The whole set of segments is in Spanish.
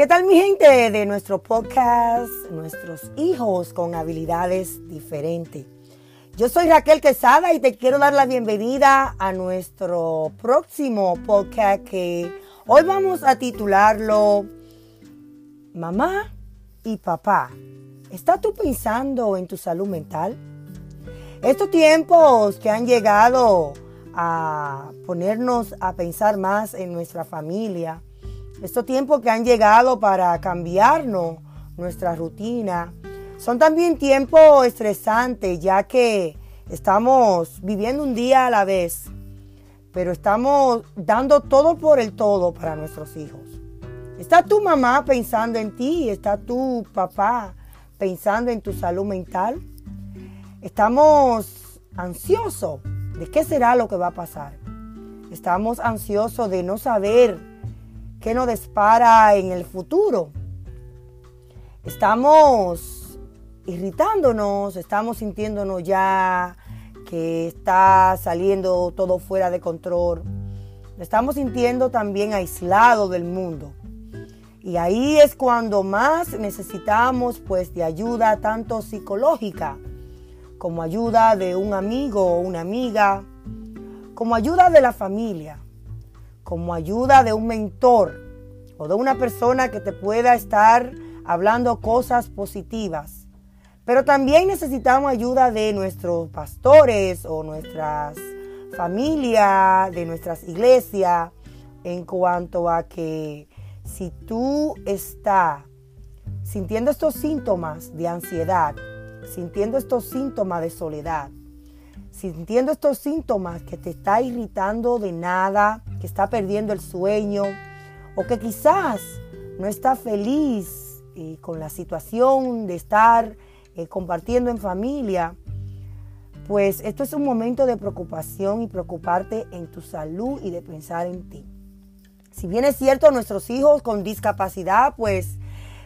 ¿Qué tal mi gente de nuestro podcast, nuestros hijos con habilidades diferentes? Yo soy Raquel Quesada y te quiero dar la bienvenida a nuestro próximo podcast que hoy vamos a titularlo Mamá y Papá. ¿Estás tú pensando en tu salud mental? Estos tiempos que han llegado a ponernos a pensar más en nuestra familia, estos tiempos que han llegado para cambiarnos nuestra rutina, son también tiempos estresantes ya que estamos viviendo un día a la vez, pero estamos dando todo por el todo para nuestros hijos. ¿Está tu mamá pensando en ti? ¿Está tu papá pensando en tu salud mental? Estamos ansiosos de qué será lo que va a pasar. Estamos ansiosos de no saber qué nos dispara en el futuro. Estamos irritándonos, estamos sintiéndonos ya que está saliendo todo fuera de control. Estamos sintiendo también aislados del mundo. Y ahí es cuando más necesitamos pues de ayuda tanto psicológica como ayuda de un amigo o una amiga, como ayuda de la familia, como ayuda de un mentor o de una persona que te pueda estar hablando cosas positivas. Pero también necesitamos ayuda de nuestros pastores o nuestras familias, de nuestras iglesias, en cuanto a que si tú estás sintiendo estos síntomas de ansiedad, sintiendo estos síntomas de soledad, sintiendo estos síntomas que te está irritando de nada, que está perdiendo el sueño, o que quizás no está feliz eh, con la situación de estar eh, compartiendo en familia, pues esto es un momento de preocupación y preocuparte en tu salud y de pensar en ti. Si bien es cierto, nuestros hijos con discapacidad, pues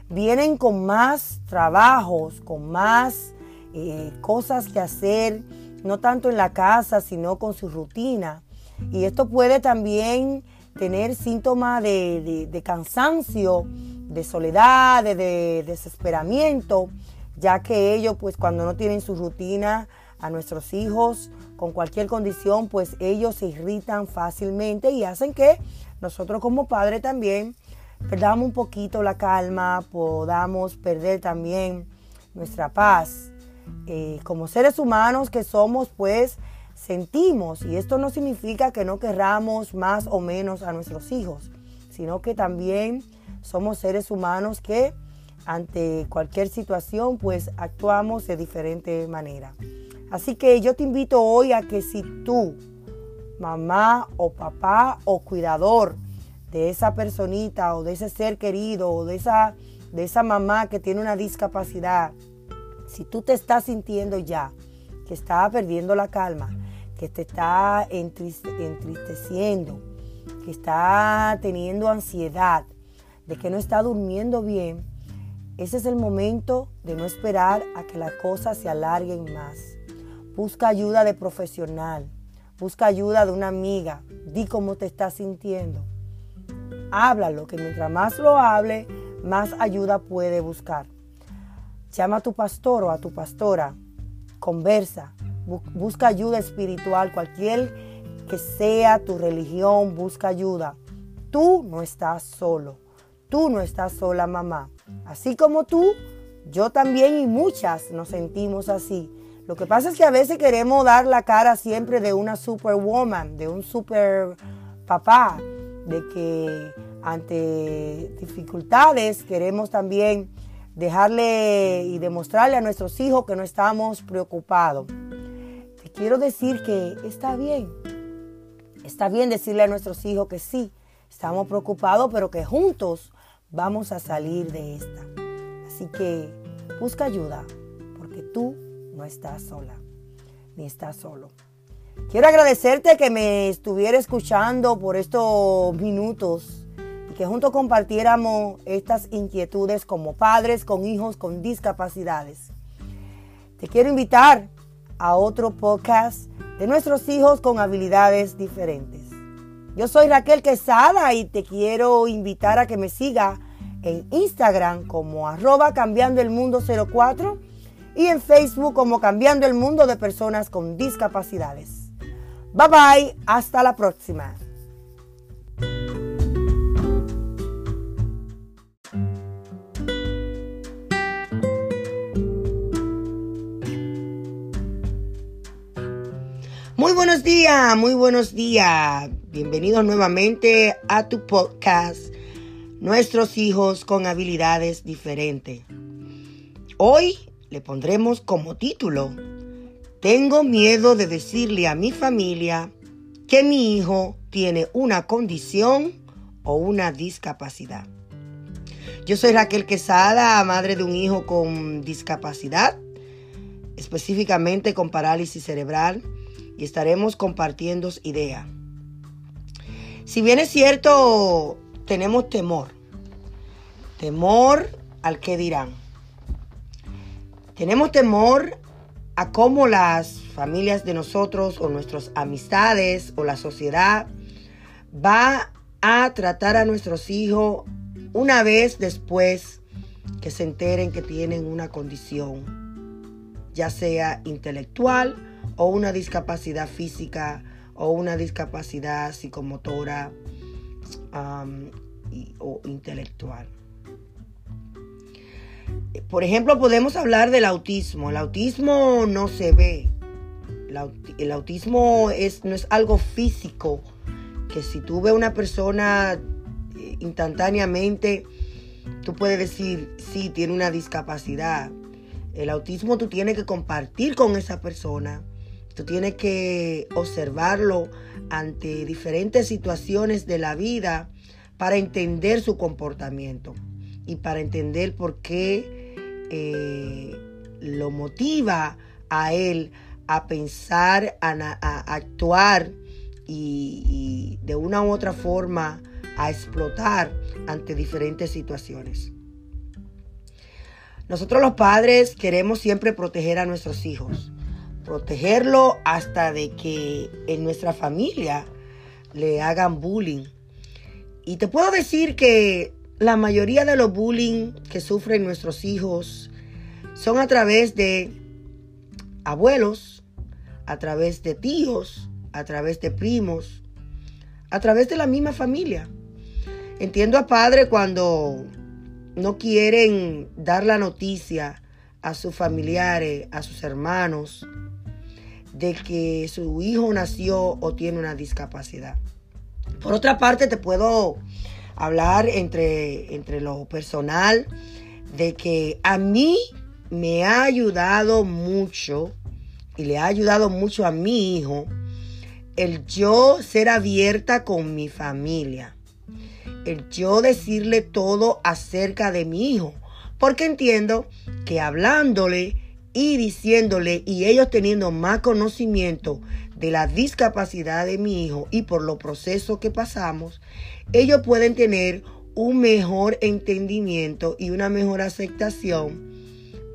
vienen con más trabajos, con más eh, cosas que hacer, no tanto en la casa, sino con su rutina. Y esto puede también tener síntomas de, cansancio, de soledad, de, de, desesperamiento, ya que ellos, pues cuando no tienen su rutina, a nuestros hijos, con cualquier condición, pues ellos se irritan fácilmente y hacen que nosotros como padres también perdamos un poquito la calma, podamos perder también nuestra paz. Eh, como seres humanos que somos, pues sentimos, y esto no significa que no querramos más o menos a nuestros hijos, sino que también somos seres humanos que ante cualquier situación, pues actuamos de diferente manera. Así que yo te invito hoy a que si tú, mamá o papá o cuidador, de esa personita o de ese ser querido o de esa, de esa mamá que tiene una discapacidad, si tú te estás sintiendo ya que está perdiendo la calma, que te está entristeciendo, que está teniendo ansiedad, de que no está durmiendo bien, ese es el momento de no esperar a que las cosas se alarguen más. Busca ayuda de profesional, busca ayuda de una amiga, di cómo te estás sintiendo háblalo, que mientras más lo hable, más ayuda puede buscar. Llama a tu pastor o a tu pastora, conversa, busca ayuda espiritual, cualquier que sea tu religión, busca ayuda. Tú no estás solo, tú no estás sola, mamá. Así como tú, yo también y muchas nos sentimos así. Lo que pasa es que a veces queremos dar la cara siempre de una superwoman, de un super papá, de que ante dificultades queremos también dejarle y demostrarle a nuestros hijos que no estamos preocupados. Quiero decir que está bien, está bien decirle a nuestros hijos que sí, estamos preocupados, pero que juntos vamos a salir de esta. Así que busca ayuda, porque tú no estás sola, ni estás solo. Quiero agradecerte que me estuviera escuchando por estos minutos y que juntos compartiéramos estas inquietudes como padres con hijos con discapacidades. Te quiero invitar a otro podcast de nuestros hijos con habilidades diferentes. Yo soy Raquel Quesada y te quiero invitar a que me siga en Instagram como arroba cambiando el mundo 04 y en Facebook como cambiando el mundo de personas con discapacidades. Bye bye, hasta la próxima. Buenos días, muy buenos días. Bienvenidos nuevamente a tu podcast, Nuestros hijos con habilidades diferentes. Hoy le pondremos como título, Tengo miedo de decirle a mi familia que mi hijo tiene una condición o una discapacidad. Yo soy Raquel Quesada, madre de un hijo con discapacidad, específicamente con parálisis cerebral y estaremos compartiendo ideas. Si bien es cierto, tenemos temor. Temor al que dirán. Tenemos temor a cómo las familias de nosotros o nuestras amistades o la sociedad va a tratar a nuestros hijos una vez después que se enteren que tienen una condición, ya sea intelectual o una discapacidad física o una discapacidad psicomotora o intelectual. Por ejemplo, podemos hablar del autismo. El autismo no se ve. El autismo es, no es algo físico, que si tú ves una persona eh, instantáneamente, tú puedes decir, sí, tiene una discapacidad. El autismo tú tienes que compartir con esa persona Tú tienes que observarlo ante diferentes situaciones de la vida para entender su comportamiento y para entender por qué eh, lo motiva a él a pensar, a, actuar y, y de una u otra forma a explotar ante diferentes situaciones. Nosotros los padres queremos siempre proteger a nuestros hijos protegerlo hasta de que en nuestra familia le hagan bullying. Y te puedo decir que la mayoría de los bullying que sufren nuestros hijos son a través de abuelos, a través de tíos, a través de primos, a través de la misma familia. Entiendo a padre cuando no quieren dar la noticia a sus familiares, a sus hermanos, de que su hijo nació o tiene una discapacidad. Por otra parte, te puedo hablar entre, entre lo personal de que a mí me ha ayudado mucho y le ha ayudado mucho a mi hijo el yo ser abierta con mi familia, el yo decirle todo acerca de mi hijo, porque entiendo que hablándole y diciéndole y ellos teniendo más conocimiento de la discapacidad de mi hijo y por los procesos que pasamos, ellos pueden tener un mejor entendimiento y una mejor aceptación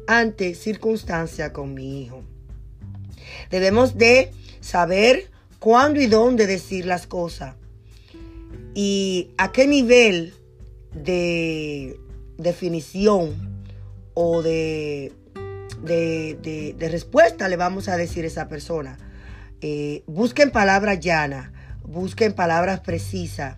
ante circunstancias con mi hijo. Debemos de saber cuándo y dónde decir las cosas y a qué nivel de definición o de de, respuesta le vamos a decir a esa persona. Eh, busquen palabras llanas, busquen palabras precisas,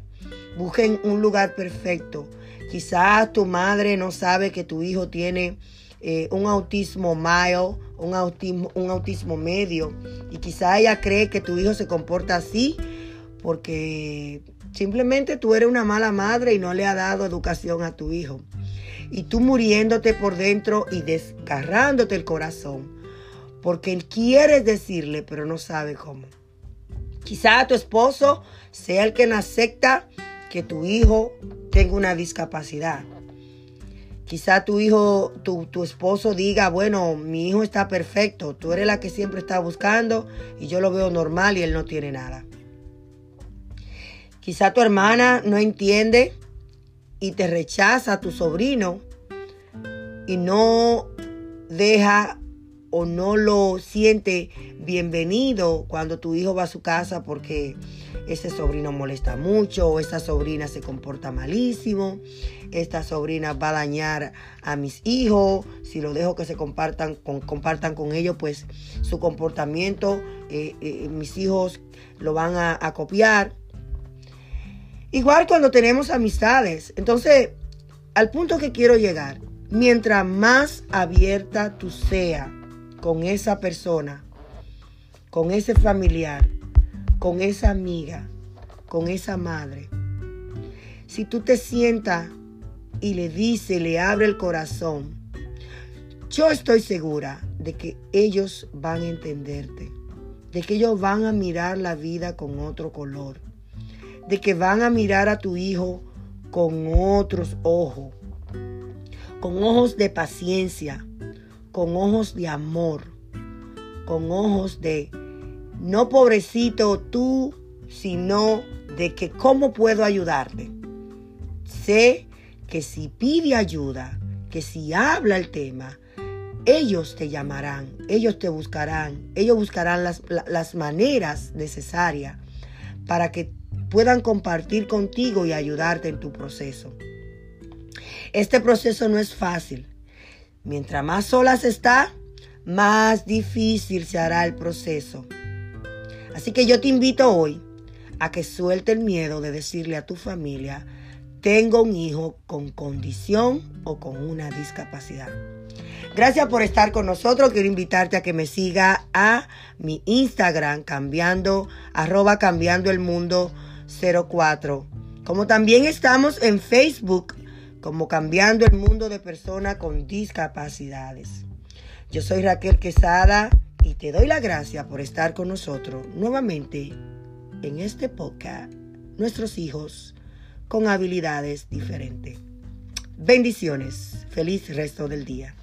busquen un lugar perfecto. Quizás tu madre no sabe que tu hijo tiene eh, un autismo mild, un autismo, un autismo medio, y quizás ella cree que tu hijo se comporta así porque simplemente tú eres una mala madre y no le ha dado educación a tu hijo y tú muriéndote por dentro y desgarrándote el corazón, porque él quiere decirle, pero no sabe cómo. Quizá tu esposo sea el que no acepta que tu hijo tenga una discapacidad. Quizá tu hijo, tu, tu, esposo diga, bueno, mi hijo está perfecto, tú eres la que siempre está buscando y yo lo veo normal y él no tiene nada. Quizá tu hermana no entiende y te rechaza a tu sobrino y no deja o no lo siente bienvenido cuando tu hijo va a su casa porque ese sobrino molesta mucho o esta sobrina se comporta malísimo, esta sobrina va a dañar a mis hijos, si lo dejo que se compartan con, compartan con ellos, pues su comportamiento, eh, eh, mis hijos lo van a, a copiar. Igual cuando tenemos amistades, entonces, al punto que quiero llegar, mientras más abierta tú seas con esa persona, con ese familiar, con esa amiga, con esa madre. Si tú te sientas y le dices, le abre el corazón, yo estoy segura de que ellos van a entenderte, de que ellos van a mirar la vida con otro color, de que van a mirar a tu hijo con otros ojos, con ojos de paciencia, con ojos de amor, con ojos de, no pobrecito tú, sino de que cómo puedo ayudarte. Sé que si pide ayuda, que si habla el tema, ellos te llamarán, ellos te buscarán, ellos buscarán las, las maneras necesarias para que puedan compartir contigo y ayudarte en tu proceso. Este proceso no es fácil. Mientras más solas está, más difícil se hará el proceso. Así que yo te invito hoy a que suelte el miedo de decirle a tu familia, tengo un hijo con condición o con una discapacidad. Gracias por estar con nosotros. Quiero invitarte a que me siga a mi Instagram cambiando, arroba cambiando el mundo 04. Como también estamos en Facebook como cambiando el mundo de personas con discapacidades. Yo soy Raquel Quesada y te doy la gracia por estar con nosotros nuevamente en este podcast, nuestros hijos con habilidades diferentes. Bendiciones. Feliz resto del día.